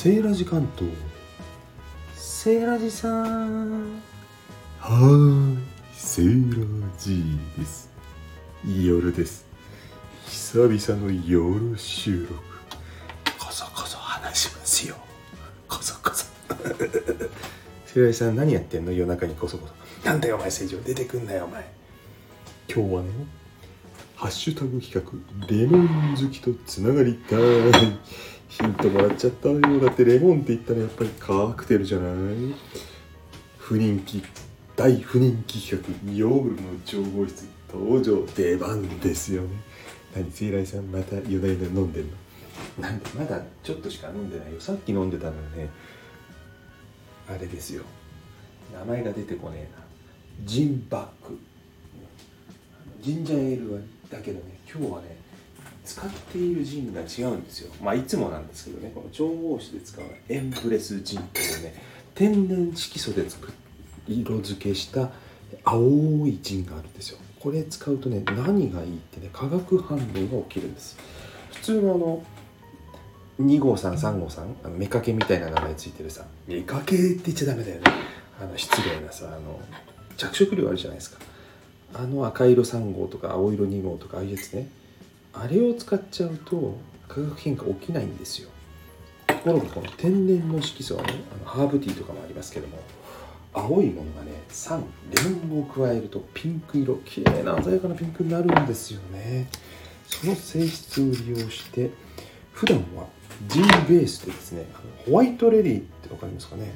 セーラジ関東セーラジさんはーい。セーラジーです夜です久々の夜収録こそこそ話しますよこそこそセーラジさん何やってんの夜中にこそこそなんだよお前正常出てくんなよお前今日はねハッシュタグ企画レモン好きとつながりたい。ヒントもらっちゃったよ。だってレモンって言ったらやっぱりカクテルじゃない？不人気大不人気企画夜の調合室登場出番ですよね。何セイライさんまた夜な夜な飲んでんの？なんでまだちょっとしか飲んでないよ。さっき飲んでたのよね。あれですよ。名前が出てこねえな。ジンバック。ジンジャーエールはだけどね今日はね使っているジンが違うんですよ。まあいつもなんですけどね。この調合酒で使うエンプレスジンというね天然色素で作色付けした青いジンがあるんですよ。これ使うとね何がいいってね化学反応が起きるんです。普通のあの2号さん3号さんあの目かけみたいな名前ついてるさ目かけって言っちゃダメだよね。あの失礼なさあの着色料あるじゃないですか。あの赤色3号とか青色2号とかああいうやつね。あれを使っちゃうと化学変化起きないんですよ。ところがこの天然の色素はねあのハーブティーとかもありますけども青いものがね酸レモンを加えるとピンク色綺麗な鮮やかなピンクになるんですよね。その性質を利用して普段はジンベースでですねあのホワイトレディって分かりますかね？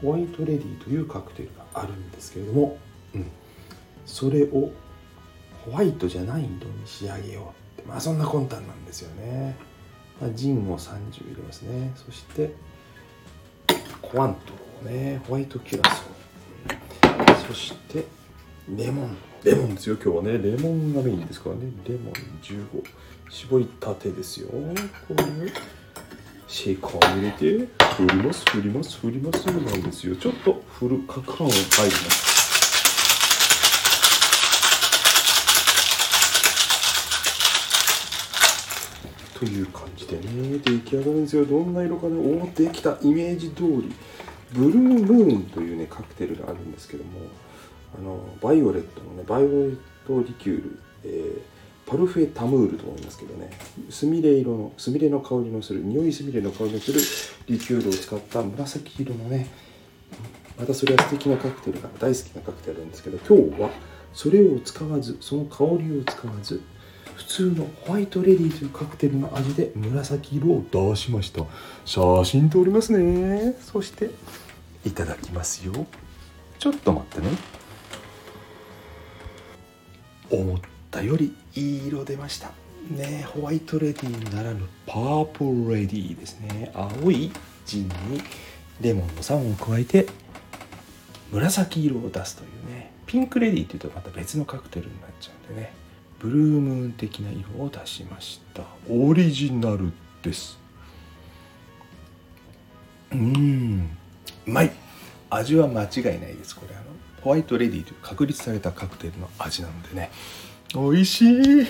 ホワイトレディというカクテルがあるんですけれども、うん、それをホワイトじゃない色に仕上げよう。まあそんな魂胆なんですよね、まあ、ジンを30入れますね。そしてコアントをねホワイトキュラソーそしてレモン。レモンですよ今日はね。レモンがメインですからね。レモン15絞りたてですよ。これをシェイカーを入れて振ります振ります振りますなんですよ。ちょっと振るカカオ入ります。という感じでね出来上がるんですよ。どんな色かね。おおできた。イメージ通り。ブルームーンというねカクテルがあるんですけどもあのバイオレットのねバイオレットリキュール、えーパルフェタムールと思いますけどねすみれ色のすみれの香りのする匂いすみれの香りのするリキュールを使った紫色のねまたそれは素敵なカクテルが大好きなカクテルなんですけど今日はそれを使わずその香りを使わず普通のホワイトレディというカクテルの味で紫色を出しました。写真撮りますね。そしていただきますよ。ちょっと待ってね。思ったよりいい色出ました。ねホワイトレディならぬパープルレディですね。青いジンにレモンの酸を加えて紫色を出すというね。ピンクレディっていうとまた別のカクテルになっちゃうんでね。ブルームーン的な色を出しました。オリジナルです。うん。うまい。味は間違いないです。これあのホワイトレディという確立されたカクテルの味なのでね。美味しい。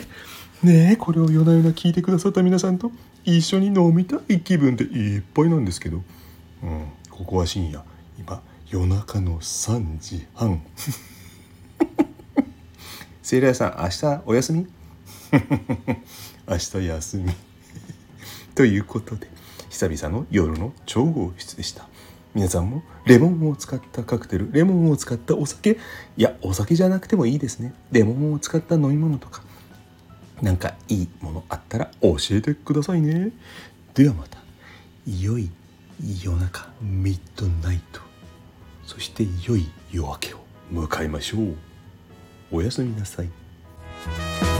ねえこれを夜な夜な聞いてくださった皆さんと一緒に飲みたい気分でいっぱいなんですけど、うん、ここは深夜。今夜中の3時半。セイラーさん明日お休み？明日休み。ということで久々の夜の調合室でした。皆さんもレモンを使ったカクテルレモンを使ったお酒いやお酒じゃなくてもいいですね。レモンを使った飲み物とかなんかいいものあったら教えてくださいね。ではまた良い夜中ミッドナイト。そして良い夜明けを迎えましょう。おやすみなさい。